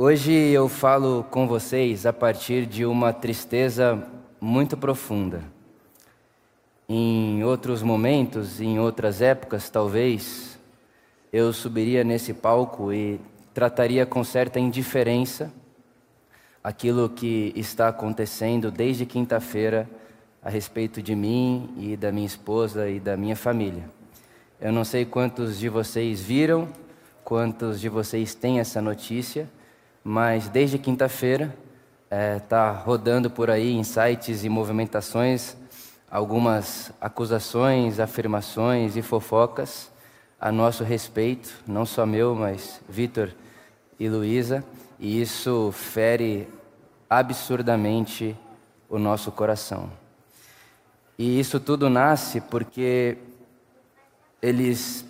Hoje eu falo com vocês a partir de uma tristeza muito profunda. Em outros momentos, em outras épocas, talvez, eu subiria nesse palco e trataria com certa indiferença aquilo que está acontecendo desde quinta-feira a respeito de mim e da minha esposa e da minha família. Eu não sei quantos de vocês viram, quantos de vocês têm essa notícia mas desde quinta-feira está é, rodando por aí em sites e movimentações algumas acusações, afirmações e fofocas a nosso respeito, não só meu, mas Vitor e Luísa, e isso fere absurdamente o nosso coração. E isso tudo nasce porque eles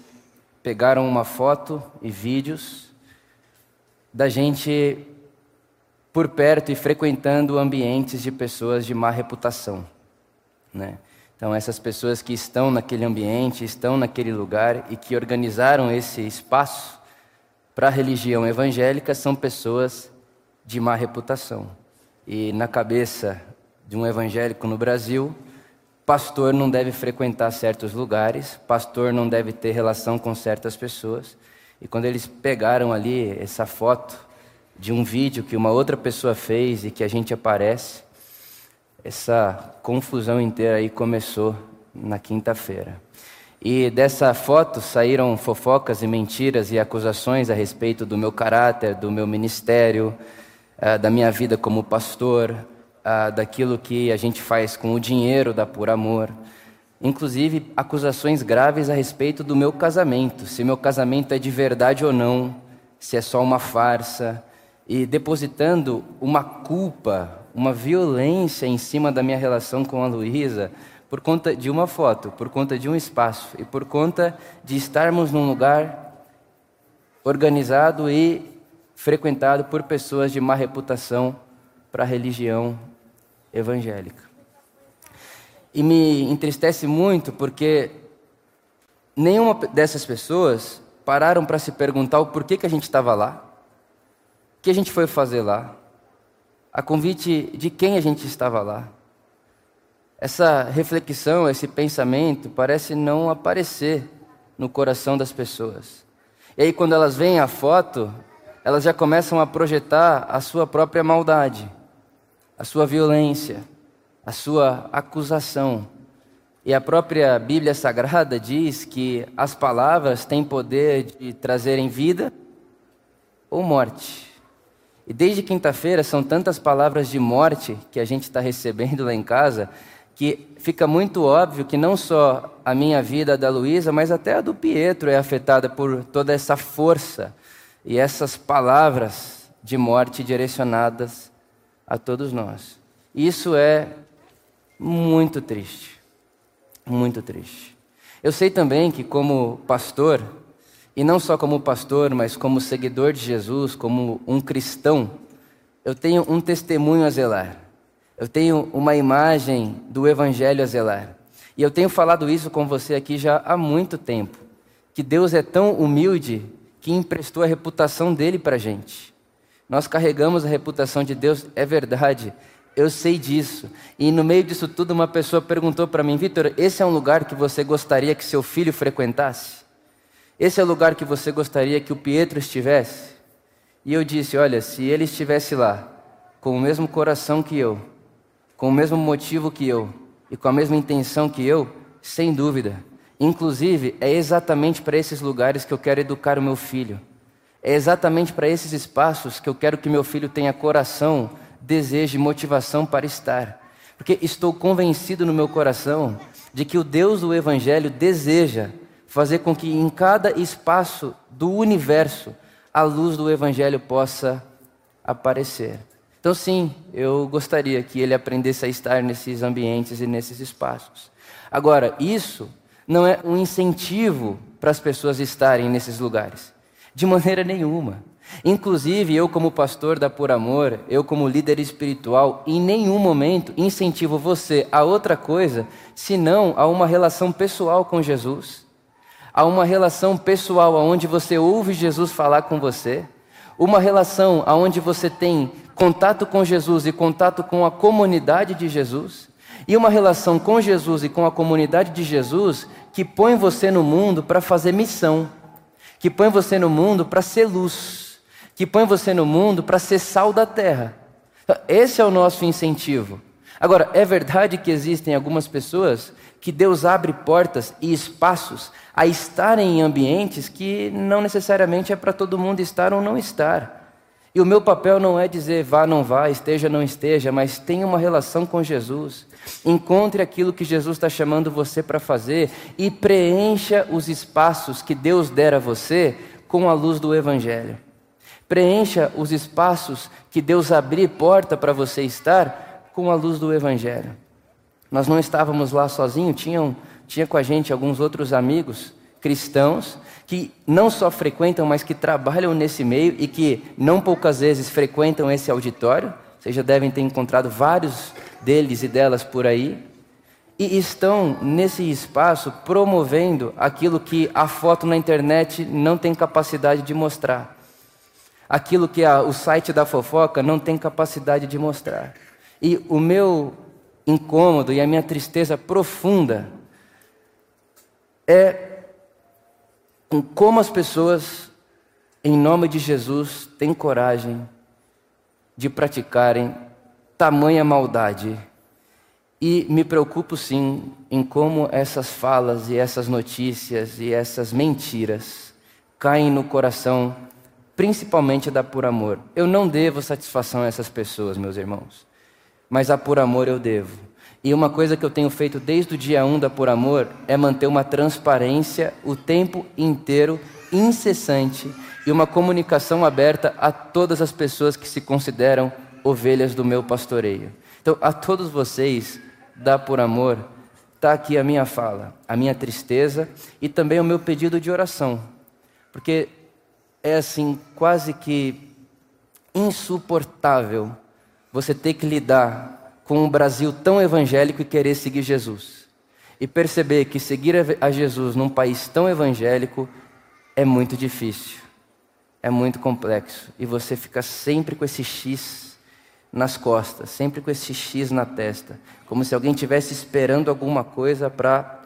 pegaram uma foto e vídeos da gente por perto e frequentando ambientes de pessoas de má reputação, né? Então essas pessoas que estão naquele ambiente, estão naquele lugar e que organizaram esse espaço para a religião evangélica são pessoas de má reputação. E na cabeça de um evangélico no Brasil, pastor não deve frequentar certos lugares, pastor não deve ter relação com certas pessoas. E quando eles pegaram ali essa foto de um vídeo que uma outra pessoa fez e que a gente aparece, essa confusão inteira aí começou na quinta-feira. E dessa foto saíram fofocas e mentiras e acusações a respeito do meu caráter, do meu ministério, eh, da minha vida como pastor, ah, daquilo que a gente faz com o dinheiro da Por Amor inclusive acusações graves a respeito do meu casamento, se meu casamento é de verdade ou não, se é só uma farsa, e depositando uma culpa, uma violência em cima da minha relação com a Luísa, por conta de uma foto, por conta de um espaço e por conta de estarmos num lugar organizado e frequentado por pessoas de má reputação para a religião evangélica. E me entristece muito porque nenhuma dessas pessoas pararam para se perguntar o porquê que a gente estava lá, o que a gente foi fazer lá, a convite de quem a gente estava lá. Essa reflexão, esse pensamento parece não aparecer no coração das pessoas. E aí, quando elas veem a foto, elas já começam a projetar a sua própria maldade, a sua violência a sua acusação. E a própria Bíblia Sagrada diz que as palavras têm poder de trazerem vida ou morte. E desde quinta-feira são tantas palavras de morte que a gente está recebendo lá em casa que fica muito óbvio que não só a minha vida da Luísa, mas até a do Pietro é afetada por toda essa força e essas palavras de morte direcionadas a todos nós. Isso é muito triste. Muito triste. Eu sei também que, como pastor, e não só como pastor, mas como seguidor de Jesus, como um cristão, eu tenho um testemunho a zelar. Eu tenho uma imagem do Evangelho a zelar. E eu tenho falado isso com você aqui já há muito tempo. Que Deus é tão humilde que emprestou a reputação dele para a gente. Nós carregamos a reputação de Deus, é verdade, eu sei disso. E no meio disso tudo, uma pessoa perguntou para mim: Vitor, esse é um lugar que você gostaria que seu filho frequentasse? Esse é o lugar que você gostaria que o Pietro estivesse? E eu disse: Olha, se ele estivesse lá, com o mesmo coração que eu, com o mesmo motivo que eu e com a mesma intenção que eu, sem dúvida. Inclusive, é exatamente para esses lugares que eu quero educar o meu filho. É exatamente para esses espaços que eu quero que meu filho tenha coração desejo e motivação para estar. Porque estou convencido no meu coração de que o Deus do Evangelho deseja fazer com que em cada espaço do universo a luz do Evangelho possa aparecer. Então, sim, eu gostaria que ele aprendesse a estar nesses ambientes e nesses espaços. Agora, isso não é um incentivo para as pessoas estarem nesses lugares, de maneira nenhuma. Inclusive, eu, como pastor da Por Amor, eu, como líder espiritual, em nenhum momento incentivo você a outra coisa senão a uma relação pessoal com Jesus, a uma relação pessoal onde você ouve Jesus falar com você, Uma relação onde você tem contato com Jesus e contato com a comunidade de Jesus, e uma relação com Jesus e com a comunidade de Jesus que põe você no mundo para fazer missão, que põe você no mundo para ser luz, que põe você no mundo para ser sal da terra. Esse é o nosso incentivo. Agora, é verdade que existem algumas pessoas que Deus abre portas e espaços a estarem em ambientes que não necessariamente é para todo mundo estar ou não estar. E o meu papel não é dizer vá, não vá, esteja, não esteja, mas tenha uma relação com Jesus. Encontre aquilo que Jesus está chamando você para fazer e preencha os espaços que Deus der a você com a luz do Evangelho. Preencha os espaços que Deus abrir porta para você estar com a luz do Evangelho. Nós não estávamos lá sozinhos, tinha com a gente alguns outros amigos cristãos que não só frequentam, mas que trabalham nesse meio e que não poucas vezes frequentam esse auditório. Vocês já devem ter encontrado vários deles e delas por aí. E estão nesse espaço promovendo aquilo que a foto na internet não tem capacidade de mostrar. Aquilo que a, o site da fofoca não tem capacidade de mostrar. E o meu incômodo e a minha tristeza profunda é com como as pessoas, em nome de Jesus, têm coragem de praticarem tamanha maldade. E me preocupo sim em como essas falas e essas notícias e essas mentiras caem no coração, principalmente da por amor. Eu não devo satisfação a essas pessoas, meus irmãos, mas a por amor eu devo. E uma coisa que eu tenho feito desde o dia 1 da Por Amor é manter uma transparência o tempo inteiro, incessante, e uma comunicação aberta a todas as pessoas que se consideram ovelhas do meu pastoreio. Então, a todos vocês da Por Amor, está aqui a minha fala, a minha tristeza e também o meu pedido de oração. Porque é assim, quase que insuportável você ter que lidar com um Brasil tão evangélico e querer seguir Jesus. E perceber que seguir a Jesus num país tão evangélico é muito difícil, é muito complexo. E você fica sempre com esse X nas costas, sempre com esse X na testa, como se alguém estivesse esperando alguma coisa para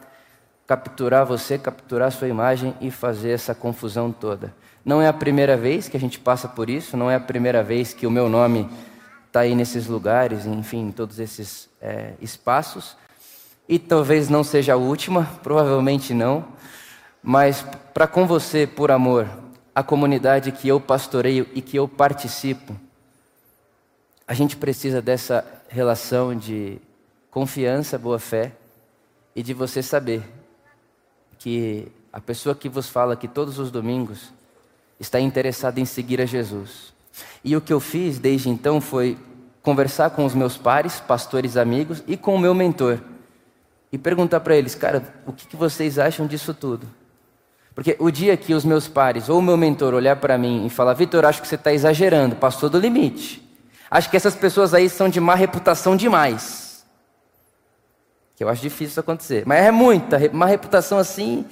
capturar você, capturar sua imagem e fazer essa confusão toda. Não é a primeira vez que a gente passa por isso, não é a primeira vez que o meu nome está aí nesses lugares, enfim, em todos esses é, espaços. E talvez não seja a última, provavelmente não, mas para com você, por amor, a comunidade que eu pastoreio e que eu participo, a gente precisa dessa relação de confiança, boa fé e de você saber que a pessoa que vos fala aqui todos os domingos está interessada em seguir a Jesus. E o que eu fiz desde então foi conversar com os meus pares, pastores amigos e com o meu mentor. E perguntar para eles, cara, o que, que vocês acham disso tudo? Porque o dia que os meus pares ou o meu mentor olhar para mim e falar, Vitor, acho que você está exagerando, passou do limite. Acho que essas pessoas aí são de má reputação demais. Que eu acho difícil isso acontecer. Mas é muita, má reputação assim,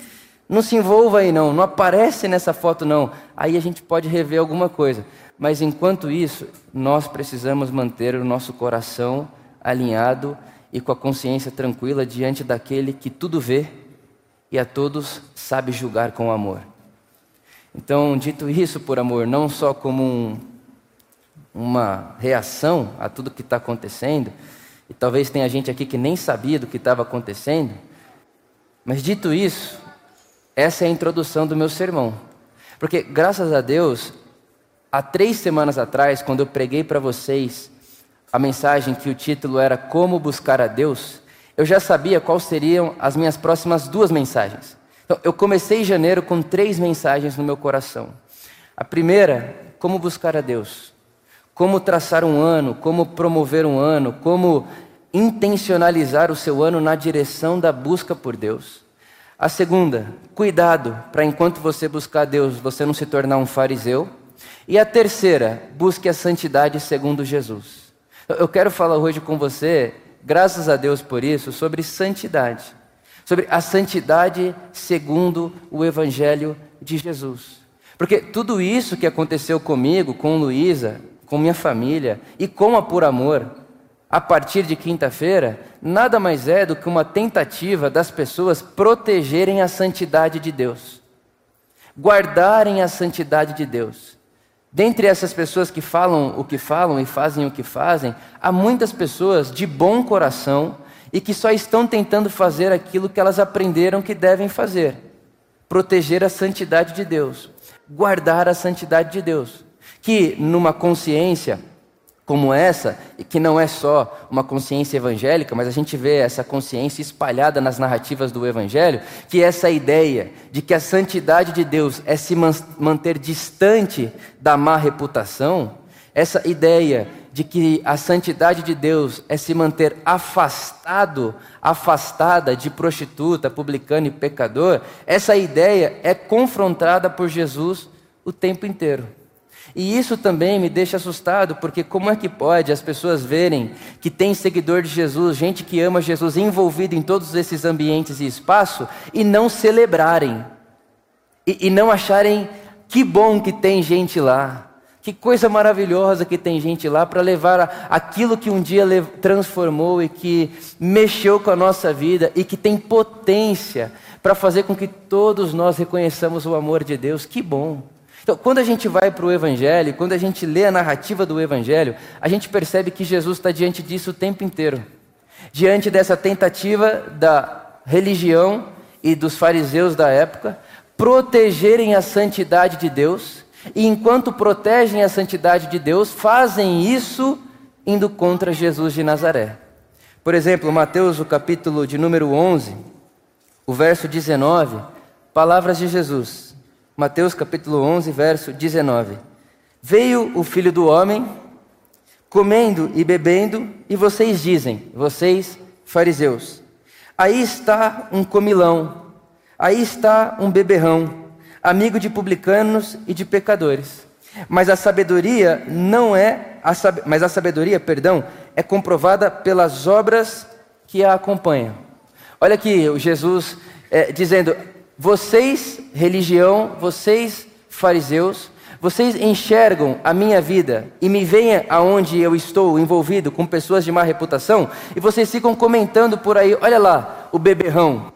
não se envolva aí não, não aparece nessa foto não. Aí a gente pode rever alguma coisa. Mas enquanto isso, nós precisamos manter o nosso coração alinhado e com a consciência tranquila diante daquele que tudo vê e a todos sabe julgar com amor. Então, dito isso por amor, não só como um, uma reação a tudo que está acontecendo, e talvez tenha gente aqui que nem sabia do que estava acontecendo, mas dito isso, essa é a introdução do meu sermão. Porque, graças a Deus, Há três semanas atrás, quando eu preguei para vocês a mensagem que o título era Como Buscar a Deus, eu já sabia quais seriam as minhas próximas duas mensagens. Então, eu comecei janeiro com três mensagens no meu coração. A primeira, como buscar a Deus. Como traçar um ano, como promover um ano, como intencionalizar o seu ano na direção da busca por Deus. A segunda, cuidado para enquanto você buscar Deus, você não se tornar um fariseu e a terceira, busque a santidade segundo Jesus. Eu quero falar hoje com você, graças a Deus por isso, sobre santidade. Sobre a santidade segundo o Evangelho de Jesus. Porque tudo isso que aconteceu comigo, com Luísa, com minha família e com a Por Amor, a partir de quinta-feira, nada mais é do que uma tentativa das pessoas protegerem a santidade de Deus, guardarem a santidade de Deus. Dentre essas pessoas que falam o que falam e fazem o que fazem, há muitas pessoas de bom coração e que só estão tentando fazer aquilo que elas aprenderam que devem fazer: proteger a santidade de Deus, guardar a santidade de Deus. Que numa consciência como essa, que não é só uma consciência evangélica, mas a gente vê essa consciência espalhada nas narrativas do Evangelho, que essa ideia de que a santidade de Deus é se manter distante da má reputação, essa ideia de que a santidade de Deus é se manter afastado, afastada de prostituta, publicano e pecador, essa ideia é confrontada por Jesus o tempo inteiro. E isso também me deixa assustado, porque como é que pode as pessoas verem que tem seguidor de Jesus, gente que ama Jesus, envolvido em todos esses ambientes e espaço, e não celebrarem, e, e não acharem que bom que tem gente lá, que coisa maravilhosa que tem gente lá para levar aquilo que um dia transformou e que mexeu com a nossa vida e que tem potência para fazer com que todos nós reconheçamos o amor de Deus. Que bom! Então, quando a gente vai para o Evangelho, quando a gente lê a narrativa do Evangelho, a gente percebe que Jesus está diante disso o tempo inteiro. Diante dessa tentativa da religião e dos fariseus da época protegerem a santidade de Deus, e enquanto protegem a santidade de Deus, fazem isso indo contra Jesus de Nazaré. Por exemplo, Mateus, o capítulo de número 11, o verso 19, palavras de Jesus. Mateus capítulo 11, verso 19. Veio o filho do homem comendo e bebendo, e vocês dizem, vocês fariseus, aí está um comilão, aí está um beberrão, amigo de publicanos e de pecadores. Mas a sabedoria não é, a sab... mas a sabedoria, perdão, é comprovada pelas obras que a acompanham. Olha aqui o Jesus é, dizendo: vocês, religião, vocês, fariseus, vocês enxergam a minha vida e me veem aonde eu estou envolvido com pessoas de má reputação e vocês ficam comentando por aí: olha lá, o beberrão,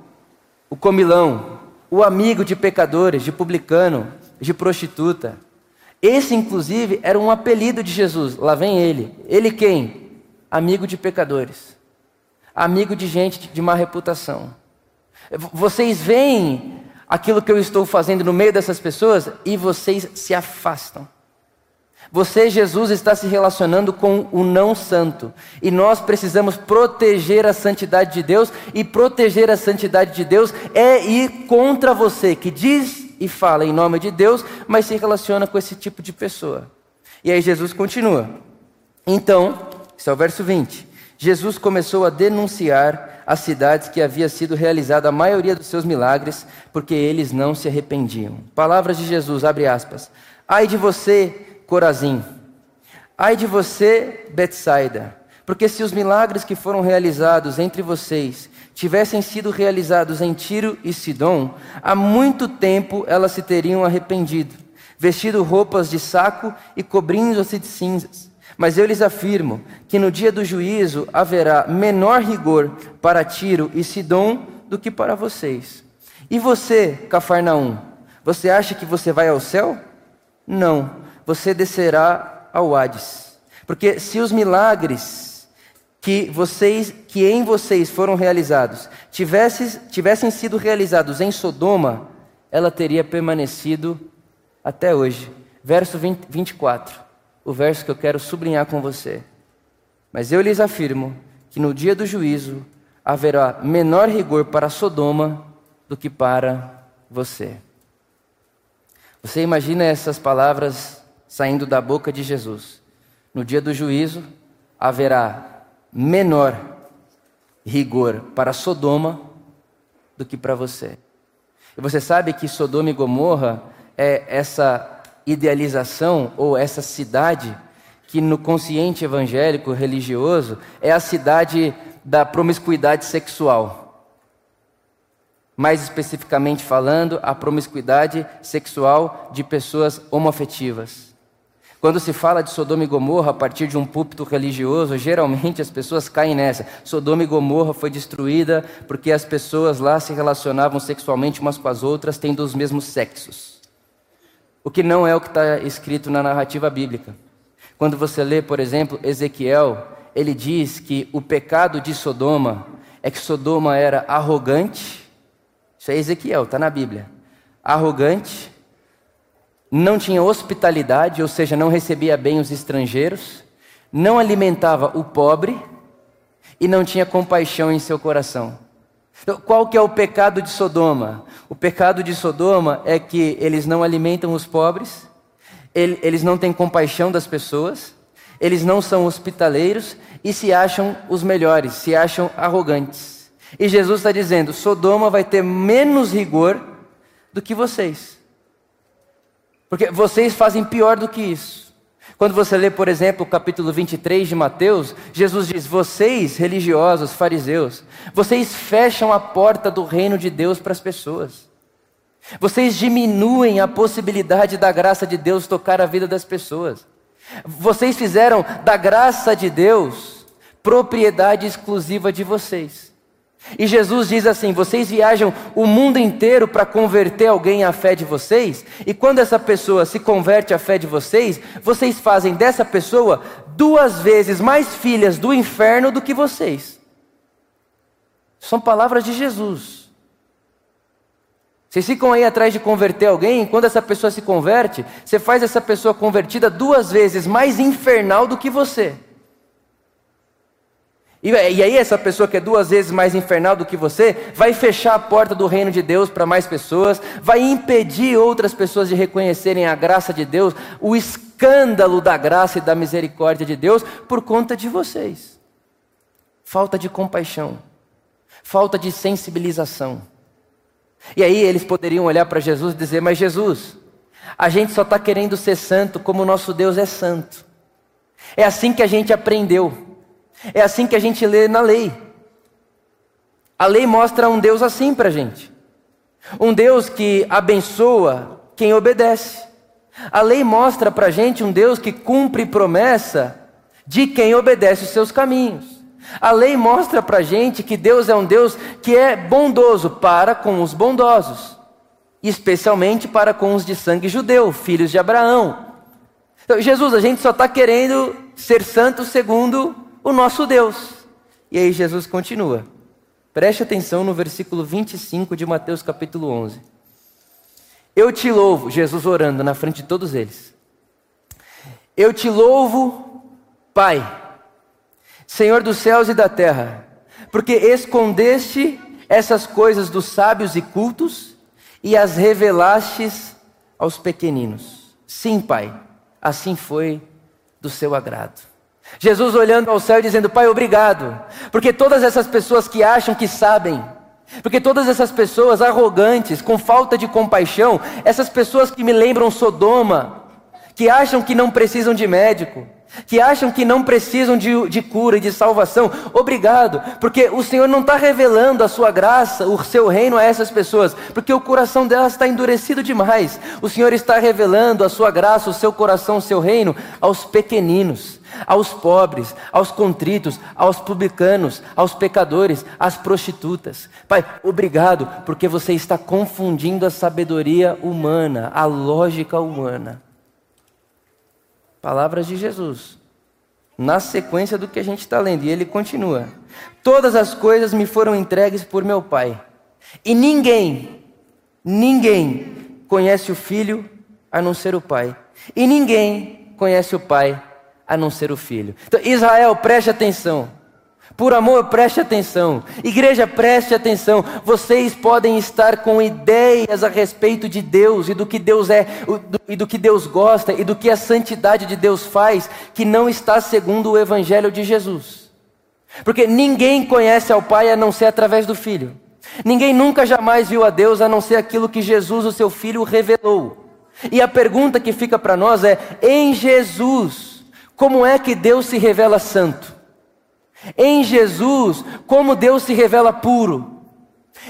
o comilão, o amigo de pecadores, de publicano, de prostituta. Esse, inclusive, era um apelido de Jesus. Lá vem ele. Ele quem? Amigo de pecadores, amigo de gente de má reputação. Vocês veem aquilo que eu estou fazendo no meio dessas pessoas e vocês se afastam. Você, Jesus, está se relacionando com o não santo. E nós precisamos proteger a santidade de Deus. E proteger a santidade de Deus é ir contra você, que diz e fala em nome de Deus, mas se relaciona com esse tipo de pessoa. E aí Jesus continua. Então, esse é o verso 20. Jesus começou a denunciar as cidades que havia sido realizada a maioria dos seus milagres, porque eles não se arrependiam. Palavras de Jesus, abre aspas. Ai de você, Corazim. Ai de você, Betsaida. Porque se os milagres que foram realizados entre vocês tivessem sido realizados em Tiro e Sidom, há muito tempo elas se teriam arrependido, vestido roupas de saco e cobrindo-se de cinzas. Mas eu lhes afirmo que no dia do juízo haverá menor rigor para Tiro e Sidom do que para vocês. E você, Cafarnaum, você acha que você vai ao céu? Não, você descerá ao Hades. Porque se os milagres que vocês, que em vocês foram realizados, tivessem, tivessem sido realizados em Sodoma, ela teria permanecido até hoje. Verso 20, 24 o verso que eu quero sublinhar com você. Mas eu lhes afirmo que no dia do juízo haverá menor rigor para Sodoma do que para você. Você imagina essas palavras saindo da boca de Jesus. No dia do juízo haverá menor rigor para Sodoma do que para você. E você sabe que Sodoma e Gomorra é essa idealização ou essa cidade que no consciente evangélico religioso é a cidade da promiscuidade sexual. mais especificamente falando, a promiscuidade sexual de pessoas homoafetivas. Quando se fala de Sodoma e Gomorra a partir de um púlpito religioso, geralmente as pessoas caem nessa. Sodoma e Gomorra foi destruída porque as pessoas lá se relacionavam sexualmente umas com as outras, tendo os mesmos sexos. O que não é o que está escrito na narrativa bíblica. Quando você lê, por exemplo, Ezequiel, ele diz que o pecado de Sodoma é que Sodoma era arrogante. Isso é Ezequiel, está na Bíblia. Arrogante, não tinha hospitalidade, ou seja, não recebia bem os estrangeiros, não alimentava o pobre e não tinha compaixão em seu coração. Então, qual que é o pecado de Sodoma? O pecado de Sodoma é que eles não alimentam os pobres, eles não têm compaixão das pessoas, eles não são hospitaleiros e se acham os melhores, se acham arrogantes. E Jesus está dizendo: Sodoma vai ter menos rigor do que vocês. Porque vocês fazem pior do que isso. Quando você lê, por exemplo, o capítulo 23 de Mateus, Jesus diz: Vocês, religiosos, fariseus, vocês fecham a porta do reino de Deus para as pessoas. Vocês diminuem a possibilidade da graça de Deus tocar a vida das pessoas. Vocês fizeram da graça de Deus propriedade exclusiva de vocês. E Jesus diz assim: vocês viajam o mundo inteiro para converter alguém à fé de vocês, e quando essa pessoa se converte à fé de vocês, vocês fazem dessa pessoa duas vezes mais filhas do inferno do que vocês. São palavras de Jesus. Vocês ficam aí atrás de converter alguém, e quando essa pessoa se converte, você faz essa pessoa convertida duas vezes mais infernal do que você. E, e aí, essa pessoa que é duas vezes mais infernal do que você, vai fechar a porta do reino de Deus para mais pessoas, vai impedir outras pessoas de reconhecerem a graça de Deus, o escândalo da graça e da misericórdia de Deus, por conta de vocês. Falta de compaixão, falta de sensibilização. E aí eles poderiam olhar para Jesus e dizer: Mas Jesus, a gente só está querendo ser santo como o nosso Deus é santo. É assim que a gente aprendeu. É assim que a gente lê na lei. A lei mostra um Deus assim para a gente. Um Deus que abençoa quem obedece. A lei mostra para a gente um Deus que cumpre promessa de quem obedece os seus caminhos. A lei mostra para a gente que Deus é um Deus que é bondoso para com os bondosos, especialmente para com os de sangue judeu, filhos de Abraão. Então, Jesus, a gente só está querendo ser santo segundo o nosso Deus. E aí Jesus continua. Preste atenção no versículo 25 de Mateus capítulo 11. Eu te louvo, Jesus orando na frente de todos eles. Eu te louvo, Pai, Senhor dos céus e da terra, porque escondeste essas coisas dos sábios e cultos e as revelastes aos pequeninos. Sim, Pai, assim foi do seu agrado. Jesus olhando ao céu e dizendo: Pai, obrigado, porque todas essas pessoas que acham que sabem, porque todas essas pessoas arrogantes, com falta de compaixão, essas pessoas que me lembram Sodoma, que acham que não precisam de médico, que acham que não precisam de, de cura e de salvação, obrigado, porque o Senhor não está revelando a sua graça, o seu reino a essas pessoas, porque o coração delas está endurecido demais. O Senhor está revelando a sua graça, o seu coração, o seu reino aos pequeninos, aos pobres, aos contritos, aos publicanos, aos pecadores, às prostitutas. Pai, obrigado, porque você está confundindo a sabedoria humana, a lógica humana Palavras de Jesus. Na sequência do que a gente está lendo. E ele continua: Todas as coisas me foram entregues por meu Pai. E ninguém, ninguém conhece o Filho a não ser o Pai. E ninguém conhece o Pai a não ser o Filho. Então, Israel, preste atenção. Por amor, preste atenção. Igreja, preste atenção. Vocês podem estar com ideias a respeito de Deus e do que Deus é, e do que Deus gosta e do que a santidade de Deus faz, que não está segundo o Evangelho de Jesus. Porque ninguém conhece ao Pai a não ser através do Filho. Ninguém nunca jamais viu a Deus a não ser aquilo que Jesus, o seu Filho, revelou. E a pergunta que fica para nós é: em Jesus, como é que Deus se revela santo? Em Jesus, como Deus se revela puro.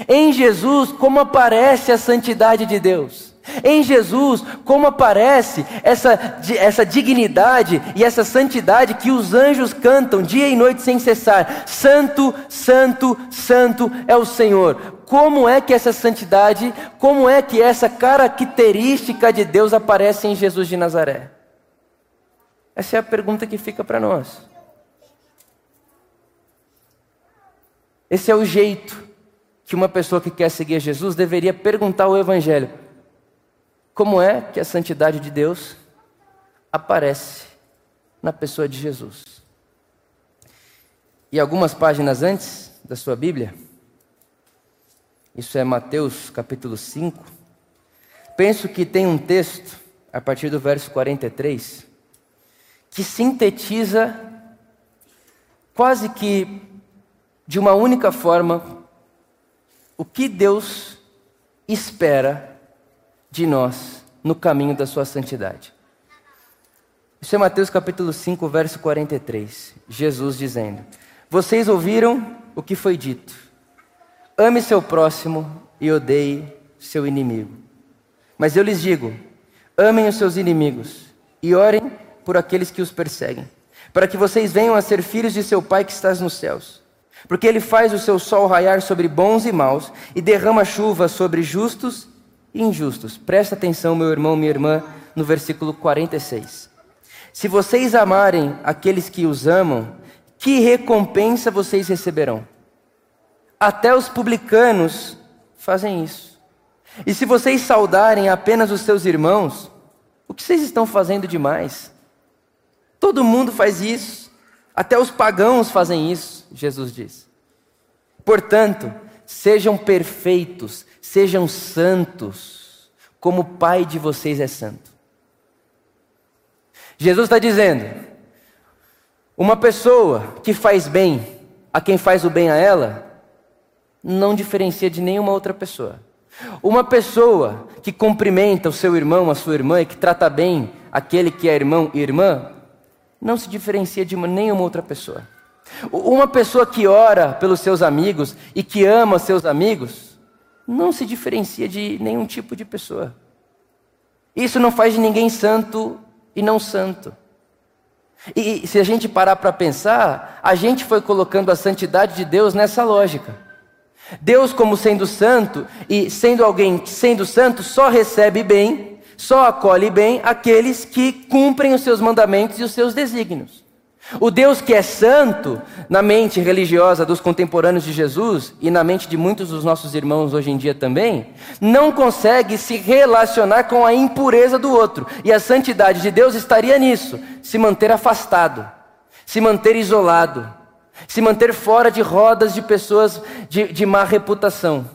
Em Jesus, como aparece a santidade de Deus. Em Jesus, como aparece essa, essa dignidade e essa santidade que os anjos cantam dia e noite sem cessar: Santo, Santo, Santo é o Senhor. Como é que essa santidade, como é que essa característica de Deus aparece em Jesus de Nazaré? Essa é a pergunta que fica para nós. Esse é o jeito que uma pessoa que quer seguir Jesus deveria perguntar ao Evangelho: como é que a santidade de Deus aparece na pessoa de Jesus? E algumas páginas antes da sua Bíblia, isso é Mateus capítulo 5, penso que tem um texto, a partir do verso 43, que sintetiza quase que de uma única forma o que Deus espera de nós no caminho da sua santidade. Isso é Mateus capítulo 5, verso 43. Jesus dizendo: Vocês ouviram o que foi dito. Ame seu próximo e odeie seu inimigo. Mas eu lhes digo: amem os seus inimigos e orem por aqueles que os perseguem, para que vocês venham a ser filhos de seu Pai que estás nos céus. Porque ele faz o seu sol raiar sobre bons e maus e derrama chuva sobre justos e injustos. Presta atenção, meu irmão, minha irmã, no versículo 46. Se vocês amarem aqueles que os amam, que recompensa vocês receberão? Até os publicanos fazem isso. E se vocês saudarem apenas os seus irmãos, o que vocês estão fazendo demais? Todo mundo faz isso. Até os pagãos fazem isso, Jesus diz. Portanto, sejam perfeitos, sejam santos, como o Pai de vocês é santo. Jesus está dizendo: uma pessoa que faz bem a quem faz o bem a ela, não diferencia de nenhuma outra pessoa. Uma pessoa que cumprimenta o seu irmão, a sua irmã, e que trata bem aquele que é irmão e irmã, não se diferencia de nenhuma outra pessoa. Uma pessoa que ora pelos seus amigos e que ama seus amigos, não se diferencia de nenhum tipo de pessoa. Isso não faz de ninguém santo e não santo. E se a gente parar para pensar, a gente foi colocando a santidade de Deus nessa lógica. Deus, como sendo santo e sendo alguém sendo santo, só recebe bem, só acolhe bem aqueles que cumprem os seus mandamentos e os seus desígnios. O Deus que é santo, na mente religiosa dos contemporâneos de Jesus e na mente de muitos dos nossos irmãos hoje em dia também, não consegue se relacionar com a impureza do outro. E a santidade de Deus estaria nisso: se manter afastado, se manter isolado, se manter fora de rodas de pessoas de, de má reputação.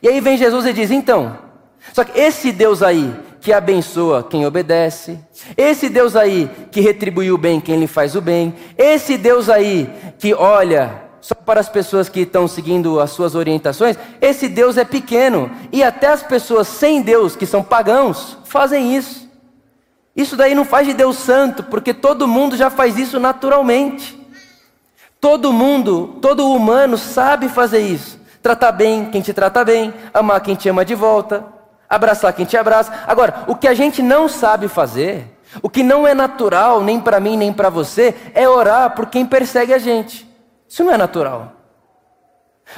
E aí vem Jesus e diz: então, só que esse Deus aí, que abençoa quem obedece, esse Deus aí que retribui o bem quem lhe faz o bem, esse Deus aí que olha só para as pessoas que estão seguindo as suas orientações, esse Deus é pequeno e até as pessoas sem Deus, que são pagãos, fazem isso. Isso daí não faz de Deus santo, porque todo mundo já faz isso naturalmente. Todo mundo, todo humano sabe fazer isso. Tratar bem quem te trata bem, amar quem te ama de volta, abraçar quem te abraça. Agora, o que a gente não sabe fazer, o que não é natural nem para mim nem para você, é orar por quem persegue a gente. Isso não é natural.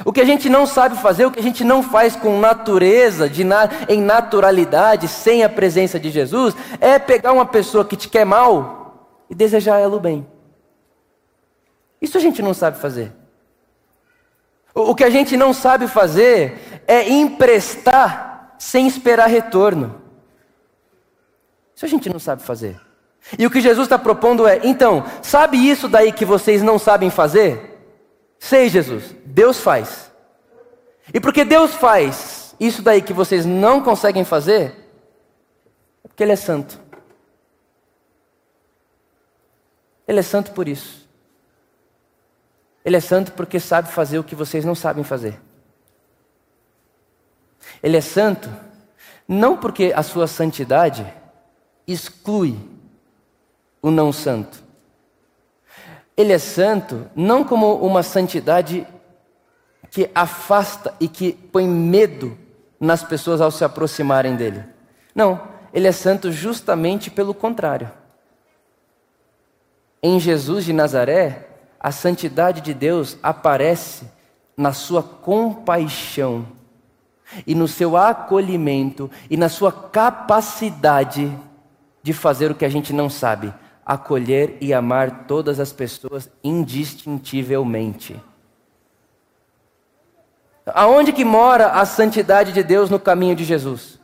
O que a gente não sabe fazer, o que a gente não faz com natureza, de na, em naturalidade, sem a presença de Jesus, é pegar uma pessoa que te quer mal e desejar ela o bem. Isso a gente não sabe fazer. O, o que a gente não sabe fazer é emprestar sem esperar retorno. Isso a gente não sabe fazer. E o que Jesus está propondo é: então, sabe isso daí que vocês não sabem fazer? Sei, Jesus, Deus faz. E porque Deus faz isso daí que vocês não conseguem fazer, é porque Ele é santo. Ele é santo por isso. Ele é santo porque sabe fazer o que vocês não sabem fazer. Ele é santo não porque a sua santidade exclui o não santo. Ele é santo não como uma santidade que afasta e que põe medo nas pessoas ao se aproximarem dele. Não, ele é santo justamente pelo contrário. Em Jesus de Nazaré, a santidade de Deus aparece na sua compaixão e no seu acolhimento e na sua capacidade de fazer o que a gente não sabe, acolher e amar todas as pessoas indistintivelmente. Aonde que mora a santidade de Deus no caminho de Jesus?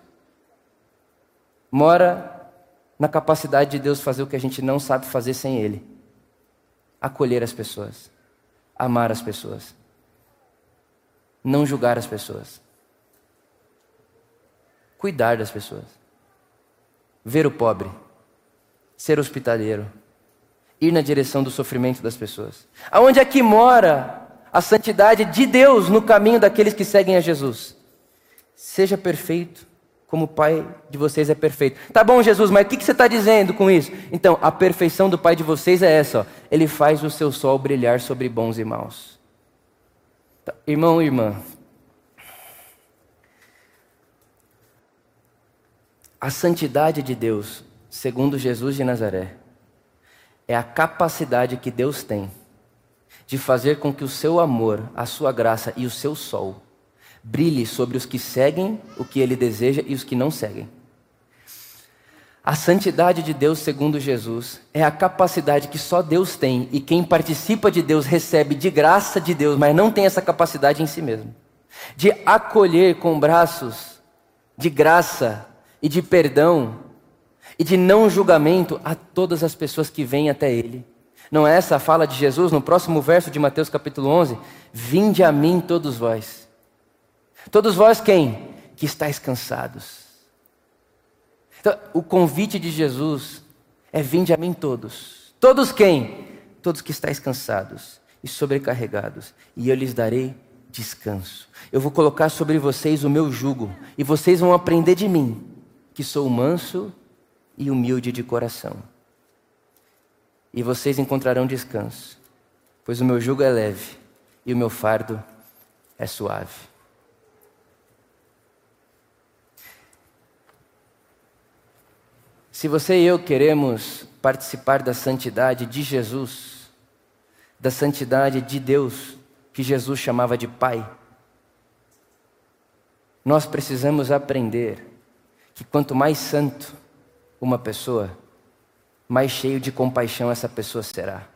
Mora na capacidade de Deus fazer o que a gente não sabe fazer sem Ele: acolher as pessoas, amar as pessoas, não julgar as pessoas, cuidar das pessoas, ver o pobre, ser hospitaleiro, ir na direção do sofrimento das pessoas. Aonde é que mora a santidade de Deus no caminho daqueles que seguem a Jesus. Seja perfeito, como o Pai de vocês é perfeito. Tá bom, Jesus, mas o que, você está dizendo com isso? Então, a perfeição do Pai de vocês é essa: ó. Ele faz o seu sol brilhar sobre bons e maus. Tá, irmão e irmã, a santidade de Deus, segundo Jesus de Nazaré, é a capacidade que Deus tem de fazer com que o seu amor, a sua graça e o seu sol brilhe sobre os que seguem o que ele deseja e os que não seguem. A santidade de Deus, segundo Jesus, é a capacidade que só Deus tem e quem participa de Deus recebe de graça de Deus, mas não tem essa capacidade em si mesmo. De acolher com braços de graça e de perdão e de não julgamento a todas as pessoas que vêm até Ele. Não é essa a fala de Jesus no próximo verso de Mateus capítulo 11? Vinde a mim todos vós. Todos vós quem? Que estáis cansados. Então, o convite de Jesus é vinde a mim todos. Todos quem? Todos que estáis cansados e sobrecarregados, e eu lhes darei descanso. Eu vou colocar sobre vocês o meu jugo, e vocês vão aprender de mim, que sou manso e humilde de coração e vocês encontrarão descanso, pois o meu jugo é leve e o meu fardo é suave. Se você e eu queremos participar da santidade de Jesus, da santidade de Deus, que Jesus chamava de Pai, nós precisamos aprender que quanto mais santo uma pessoa, mais cheio de compaixão essa pessoa será.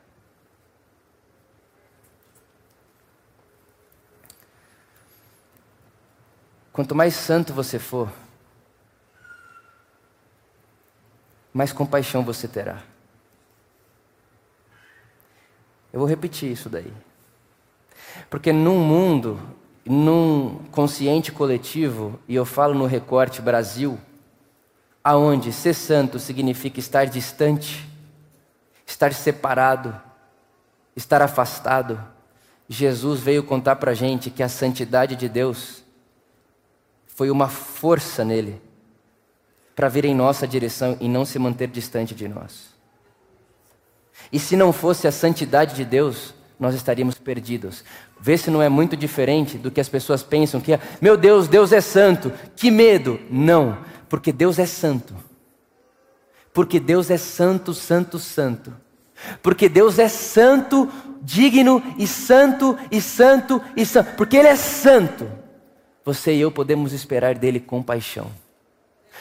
Quanto mais santo você for, mais compaixão você terá. Eu vou repetir isso daí. Porque num mundo, num consciente coletivo, e eu falo no recorte Brasil, aonde ser santo significa estar distante, estar separado, estar afastado. Jesus veio contar para a gente que a santidade de Deus foi uma força nele para vir em nossa direção e não se manter distante de nós. E se não fosse a santidade de Deus, nós estaríamos perdidos. Vê se não é muito diferente do que as pessoas pensam que, é, meu Deus, Deus é santo, que medo. Não, porque Deus é santo. Porque Deus é santo, santo, santo. Porque Deus é santo, digno e santo e santo e santo. Porque Ele é santo. Você e eu podemos esperar dele compaixão.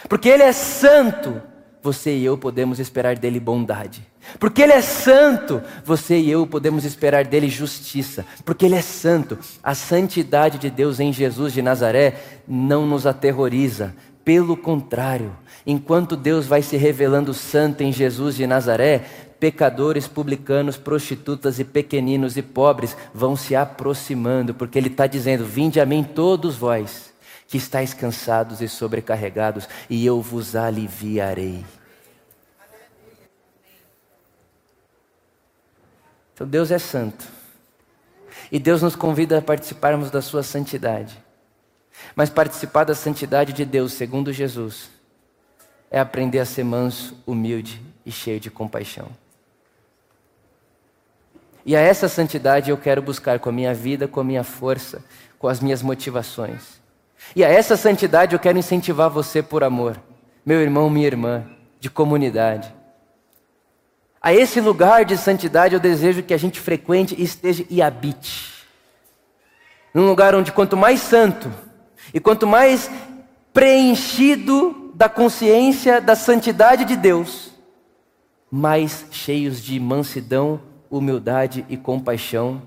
Porque Ele é santo, você e eu podemos esperar dele bondade. Porque Ele é santo, você e eu podemos esperar dele justiça. Porque Ele é santo. A santidade de Deus em Jesus de Nazaré não nos aterroriza, pelo contrário, enquanto Deus vai se revelando santo em Jesus de Nazaré, pecadores, publicanos, prostitutas e pequeninos e pobres vão se aproximando, porque Ele está dizendo: Vinde a mim todos vós que estáis cansados e sobrecarregados, e eu vos aliviarei. Então Deus é santo. E Deus nos convida a participarmos da sua santidade. Mas participar da santidade de Deus, segundo Jesus, é aprender a ser manso, humilde e cheio de compaixão. E a essa santidade eu quero buscar com a minha vida, com a minha força, com as minhas motivações. E a essa santidade eu quero incentivar você por amor, meu irmão, minha irmã, de comunidade. A esse lugar de santidade eu desejo que a gente frequente, esteja e habite. Num lugar onde quanto mais santo e quanto mais preenchido da consciência da santidade de Deus, mais cheios de mansidão, humildade e compaixão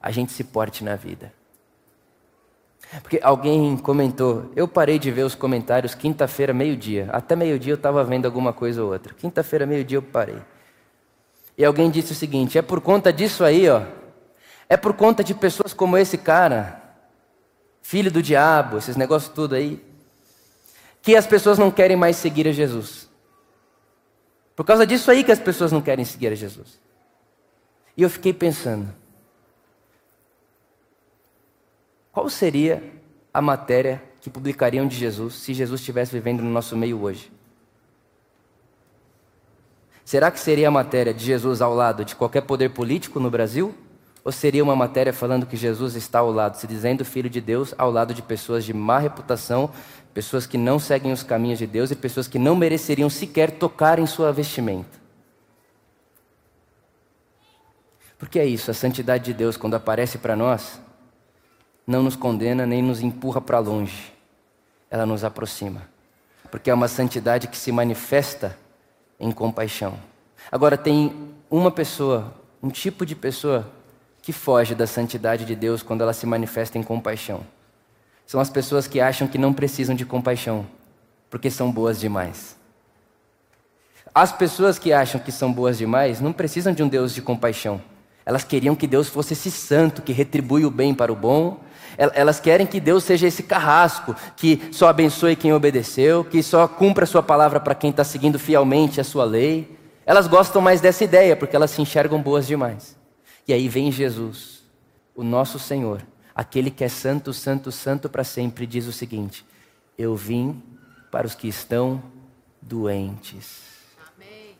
a gente se porte na vida. Porque alguém comentou, eu parei de ver os comentários quinta-feira, meio-dia. Até meio-dia eu estava vendo alguma coisa ou outra. Quinta-feira, meio-dia eu parei. E alguém disse o seguinte: é por conta disso aí, ó. É por conta de pessoas como esse cara, filho do diabo, esses negócios tudo aí, que as pessoas não querem mais seguir a Jesus. Por causa disso aí que as pessoas não querem seguir a Jesus. E eu fiquei pensando, qual seria a matéria que publicariam de Jesus se Jesus estivesse vivendo no nosso meio hoje? Será que seria a matéria de Jesus ao lado de qualquer poder político no Brasil? Ou seria uma matéria falando que Jesus está ao lado, se dizendo filho de Deus, ao lado de pessoas de má reputação, pessoas que não seguem os caminhos de Deus e pessoas que não mereceriam sequer tocar em sua vestimenta? Porque é isso, a santidade de Deus, quando aparece para nós, não nos condena nem nos empurra para longe, ela nos aproxima. Porque é uma santidade que se manifesta em compaixão. Agora, tem uma pessoa, um tipo de pessoa que foge da santidade de Deus quando ela se manifesta em compaixão. São as pessoas que acham que não precisam de compaixão, porque são boas demais. As pessoas que acham que são boas demais não precisam de um Deus de compaixão. Elas queriam que Deus fosse esse santo que retribui o bem para o bom. Elas querem que Deus seja esse carrasco que só abençoe quem obedeceu, que só cumpra a sua palavra para quem está seguindo fielmente a sua lei. Elas gostam mais dessa ideia porque elas se enxergam boas demais. E aí vem Jesus, o nosso Senhor, aquele que é santo, santo, santo para sempre, diz o seguinte: Eu vim para os que estão doentes. Amém.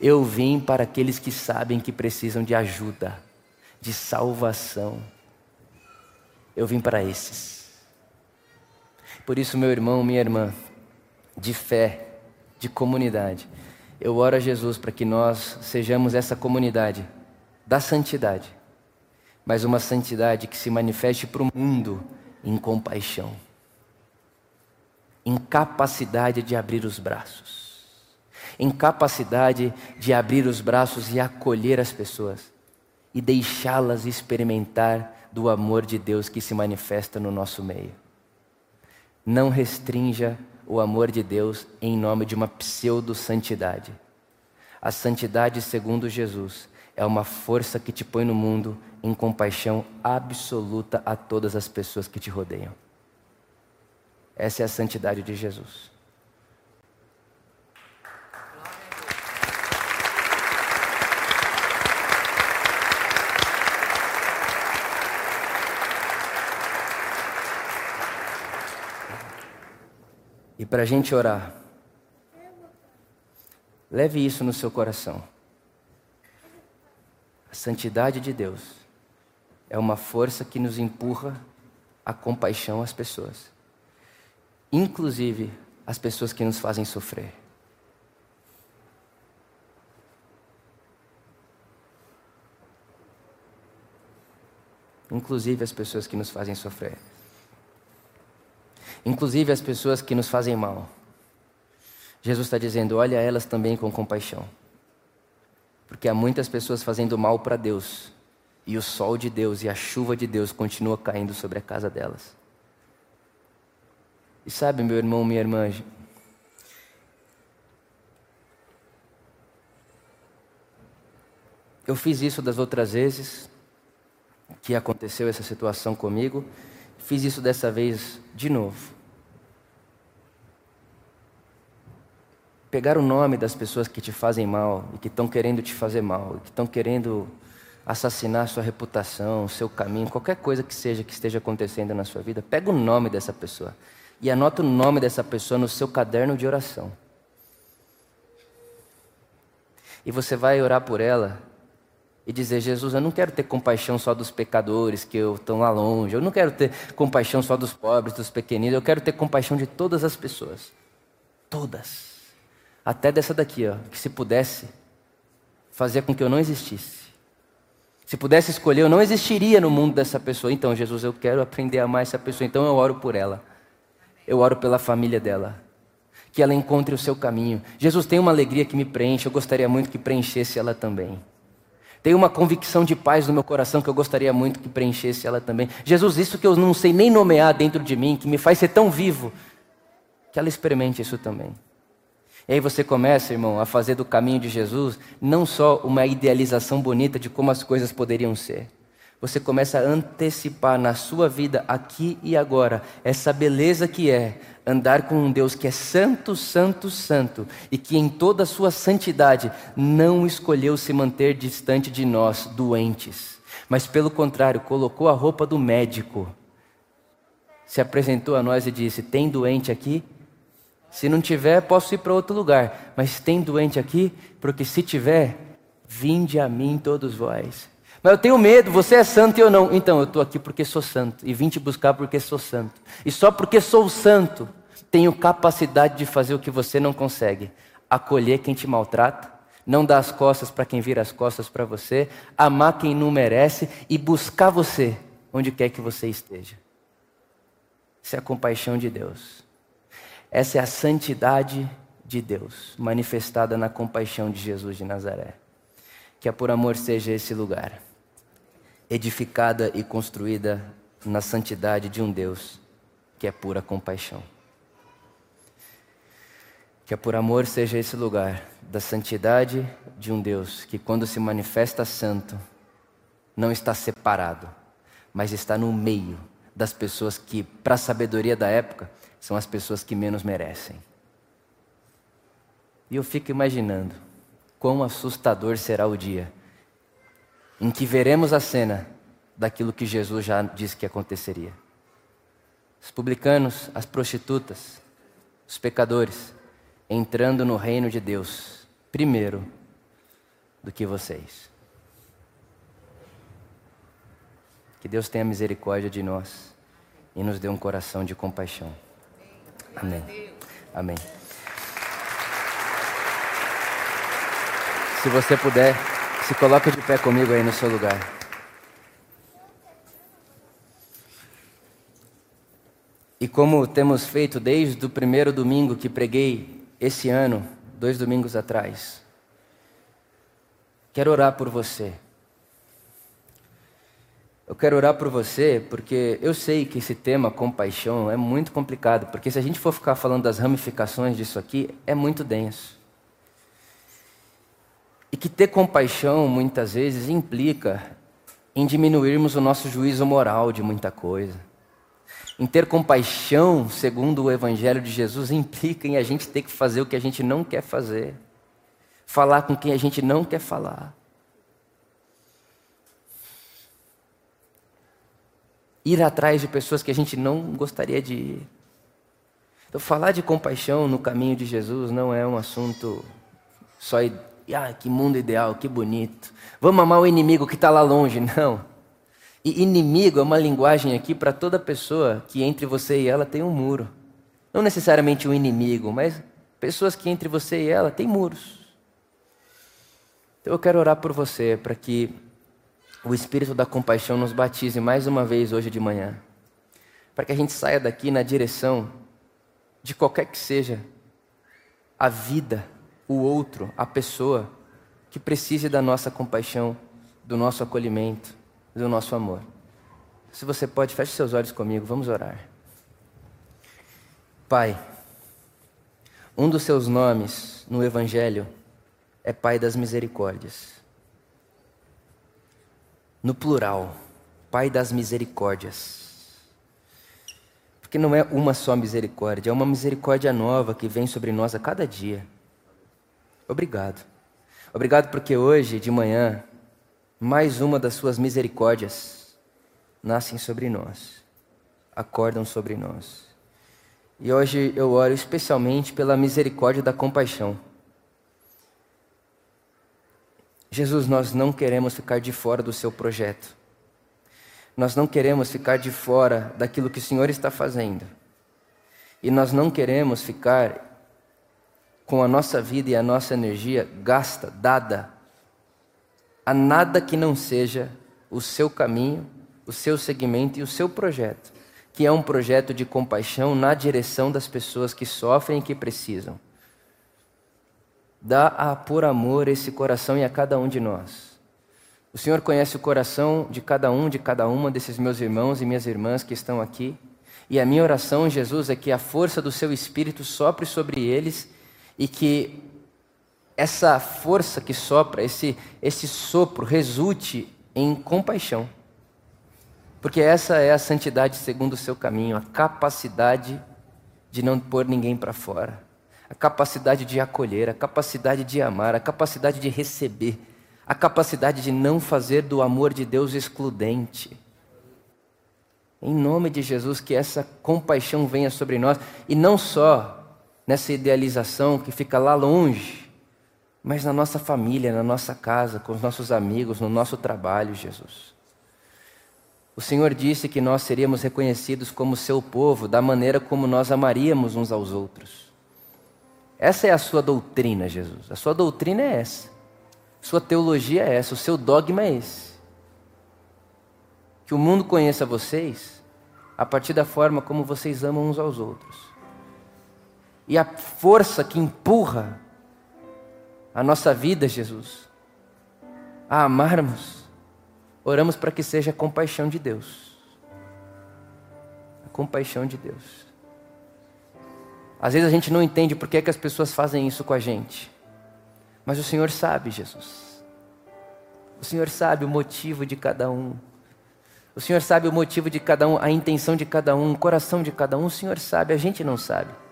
Eu vim para aqueles que sabem que precisam de ajuda, de salvação. Eu vim para esses. Por isso, meu irmão, minha irmã, de fé, de comunidade, eu oro a Jesus para que nós sejamos essa comunidade da santidade, mas uma santidade que se manifeste para o mundo em compaixão, em capacidade de abrir os braços, em capacidade de abrir os braços e acolher as pessoas e deixá-las experimentar do amor de Deus que se manifesta no nosso meio. Não restrinja o amor de Deus em nome de uma pseudo-santidade. A santidade, segundo Jesus, é uma força que te põe no mundo em compaixão absoluta a todas as pessoas que te rodeiam. Essa é a santidade de Jesus. E para a gente orar, leve isso no seu coração. A santidade de Deus é uma força que nos empurra a compaixão às pessoas, inclusive as pessoas que nos fazem sofrer. Inclusive as pessoas que nos fazem sofrer inclusive as pessoas que nos fazem mal. Jesus está dizendo: olha elas também com compaixão. Porque há muitas pessoas fazendo mal para Deus, e o sol de Deus e a chuva de Deus continua caindo sobre a casa delas. E sabe, meu irmão, minha irmã, eu fiz isso das outras vezes que aconteceu essa situação comigo, Fiz isso dessa vez de novo. Pegar o nome das pessoas que te fazem mal e que estão querendo te fazer mal, e que estão querendo assassinar sua reputação, seu caminho, qualquer coisa que seja que esteja acontecendo na sua vida, pega o nome dessa pessoa e anota o nome dessa pessoa no seu caderno de oração. E você vai orar por ela e dizer: Jesus, eu não quero ter compaixão só dos pecadores que estão lá longe, eu não quero ter compaixão só dos pobres, dos pequeninos, eu quero ter compaixão de todas as pessoas. Todas. Até dessa daqui, ó, que se pudesse, fazia com que eu não existisse. Se pudesse escolher, eu não existiria no mundo dessa pessoa. Então, Jesus, eu quero aprender a amar essa pessoa, então eu oro por ela. Eu oro pela família dela. Que ela encontre o seu caminho. Jesus tem uma alegria que me preenche, eu gostaria muito que preenchesse ela também. Tem uma convicção de paz no meu coração que eu gostaria muito que preenchesse ela também. Jesus, isso que eu não sei nem nomear dentro de mim, que me faz ser tão vivo, que ela experimente isso também. E aí você começa, irmão, a fazer do caminho de Jesus não só uma idealização bonita de como as coisas poderiam ser. Você começa a antecipar na sua vida, aqui e agora, essa beleza que é andar com um Deus que é santo, santo, santo e que em toda a sua santidade não escolheu se manter distante de nós, doentes, mas pelo contrário, colocou a roupa do médico, se apresentou a nós e disse: Tem doente aqui? Se não tiver, posso ir para outro lugar, mas tem doente aqui? Porque se tiver, vinde a mim todos vós. Mas eu tenho medo, você é santo e eu não. Então, eu estou aqui porque sou santo. E vim te buscar porque sou santo. E só porque sou santo, tenho capacidade de fazer o que você não consegue: acolher quem te maltrata, não dar as costas para quem vira as costas para você, amar quem não merece e buscar você onde quer que você esteja. Essa é a compaixão de Deus. Essa é a santidade de Deus, manifestada na compaixão de Jesus de Nazaré. Que a por amor seja esse lugar, edificada e construída na santidade de um Deus que é pura compaixão. Que a por amor seja esse lugar da santidade de um Deus que, quando se manifesta santo, não está separado, mas está no meio das pessoas que, para a sabedoria da época, são as pessoas que menos merecem. E eu fico imaginando quão assustador será o dia em que veremos a cena daquilo que Jesus já disse que aconteceria. Os publicanos, as prostitutas, os pecadores, entrando no reino de Deus primeiro do que vocês. Que Deus tenha misericórdia de nós e nos dê um coração de compaixão. Amém. Amém. Se você puder, se coloque de pé comigo aí no seu lugar. E como temos feito desde o primeiro domingo que preguei esse ano, dois domingos atrás. Quero orar por você. Eu quero orar por você porque eu sei que esse tema compaixão é muito complicado, porque se a gente for ficar falando das ramificações disso aqui, é muito denso. E que ter compaixão muitas vezes implica em diminuirmos o nosso juízo moral de muita coisa em ter compaixão, segundo o Evangelho de Jesus, implica em a gente ter que fazer o que a gente não quer fazer, falar com quem a gente não quer falar. Ir atrás de pessoas que a gente não gostaria de ir. Então, falar de compaixão no caminho de Jesus não é um assunto só. Ah, que mundo ideal, que bonito. Vamos amar o inimigo que está lá longe. Não. E inimigo é uma linguagem aqui para toda pessoa que entre você e ela tem um muro. Não necessariamente um inimigo, mas pessoas que entre você e ela têm muros. Então eu quero orar por você para que o Espírito da compaixão nos batize mais uma vez hoje de manhã. Para que a gente saia daqui na direção de qualquer que seja a vida, o outro, a pessoa que precise da nossa compaixão, do nosso acolhimento do nosso amor. Se você pode, feche seus olhos comigo, vamos orar. Pai, um dos seus nomes no Evangelho é Pai das Misericórdias. No plural, Pai das Misericórdias. Porque não é uma só misericórdia, é uma misericórdia nova que vem sobre nós a cada dia. Obrigado. Obrigado porque hoje de manhã mais uma das suas misericórdias nascem sobre nós, acordam sobre nós. E hoje eu oro especialmente pela misericórdia da compaixão. Jesus, nós não queremos ficar de fora do seu projeto. Nós não queremos ficar de fora daquilo que o Senhor está fazendo. E nós não queremos ficar com a nossa vida e a nossa energia gasta, dada a nada que não seja o seu caminho, o seu segmento e o seu projeto, que é um projeto de compaixão na direção das pessoas que sofrem e que precisam. Dá a por amor esse coração e a cada um de nós. O Senhor conhece o coração de cada um, de cada uma desses meus irmãos e minhas irmãs que estão aqui. E a minha oração, Jesus, é que a força do seu Espírito sopre sobre eles e que essa força que sopra, esse, esse sopro, resulte em compaixão. Porque essa é a santidade segundo o seu caminho, a capacidade de não pôr ninguém para fora a capacidade de acolher, a capacidade de amar, a capacidade de receber, a capacidade de não fazer do amor de Deus excludente. Em nome de Jesus, que essa compaixão venha sobre nós e não só nessa idealização que fica lá longe, mas na nossa família, na nossa casa, com os nossos amigos, no nosso trabalho, Jesus. O Senhor disse que nós seríamos reconhecidos como seu povo da maneira como nós amaríamos uns aos outros. Essa é a sua doutrina, Jesus. A sua doutrina é essa. Sua teologia é essa. O seu dogma é esse. Que o mundo conheça vocês a partir da forma como vocês amam uns aos outros. E a força que empurra a nossa vida, Jesus, a amarmos, oramos para que seja a compaixão de Deus. A compaixão de Deus. Às vezes a gente não entende por é que as pessoas fazem isso com a gente. Mas o Senhor sabe, Jesus. O Senhor sabe o motivo de cada um. O Senhor sabe o motivo de cada um, a intenção de cada um, o coração de cada um. O Senhor sabe, a gente não sabe.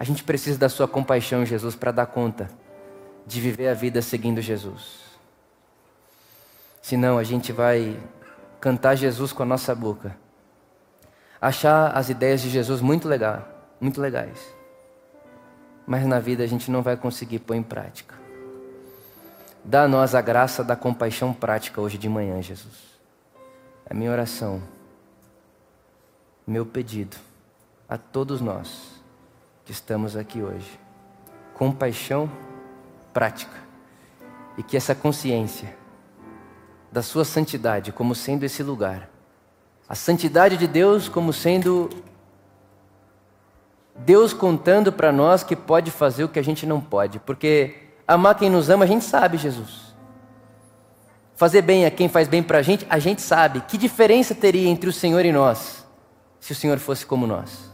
A gente precisa da Sua compaixão, Jesus, para dar conta de viver a vida seguindo Jesus. Senão a gente vai cantar Jesus com a nossa boca achar as ideias de Jesus muito legal, muito legais. Mas na vida a gente não vai conseguir pôr em prática. Dá a nós a graça da compaixão prática hoje de manhã, Jesus. É minha oração, meu pedido a todos nós que estamos aqui hoje. Compaixão prática. E que essa consciência da sua santidade como sendo esse lugar a santidade de Deus como sendo Deus contando para nós que pode fazer o que a gente não pode, porque amar quem nos ama a gente sabe, Jesus. Fazer bem a quem faz bem para a gente, a gente sabe. Que diferença teria entre o Senhor e nós, se o Senhor fosse como nós?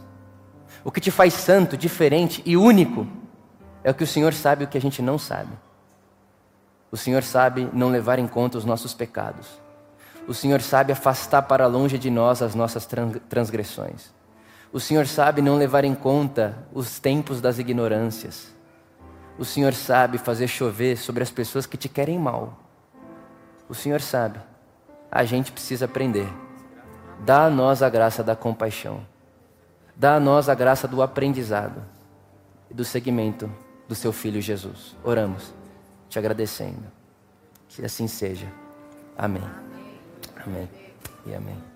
O que te faz santo, diferente e único é o que o Senhor sabe o que a gente não sabe. O Senhor sabe não levar em conta os nossos pecados o Senhor sabe afastar para longe de nós as nossas transgressões. O Senhor sabe não levar em conta os tempos das ignorâncias. O Senhor sabe fazer chover sobre as pessoas que te querem mal. O Senhor sabe. A gente precisa aprender. Dá a nós a graça da compaixão. Dá a nós a graça do aprendizado e do seguimento do seu filho Jesus. Oramos, te agradecendo. Que assim seja. Amém. Amém. E amém.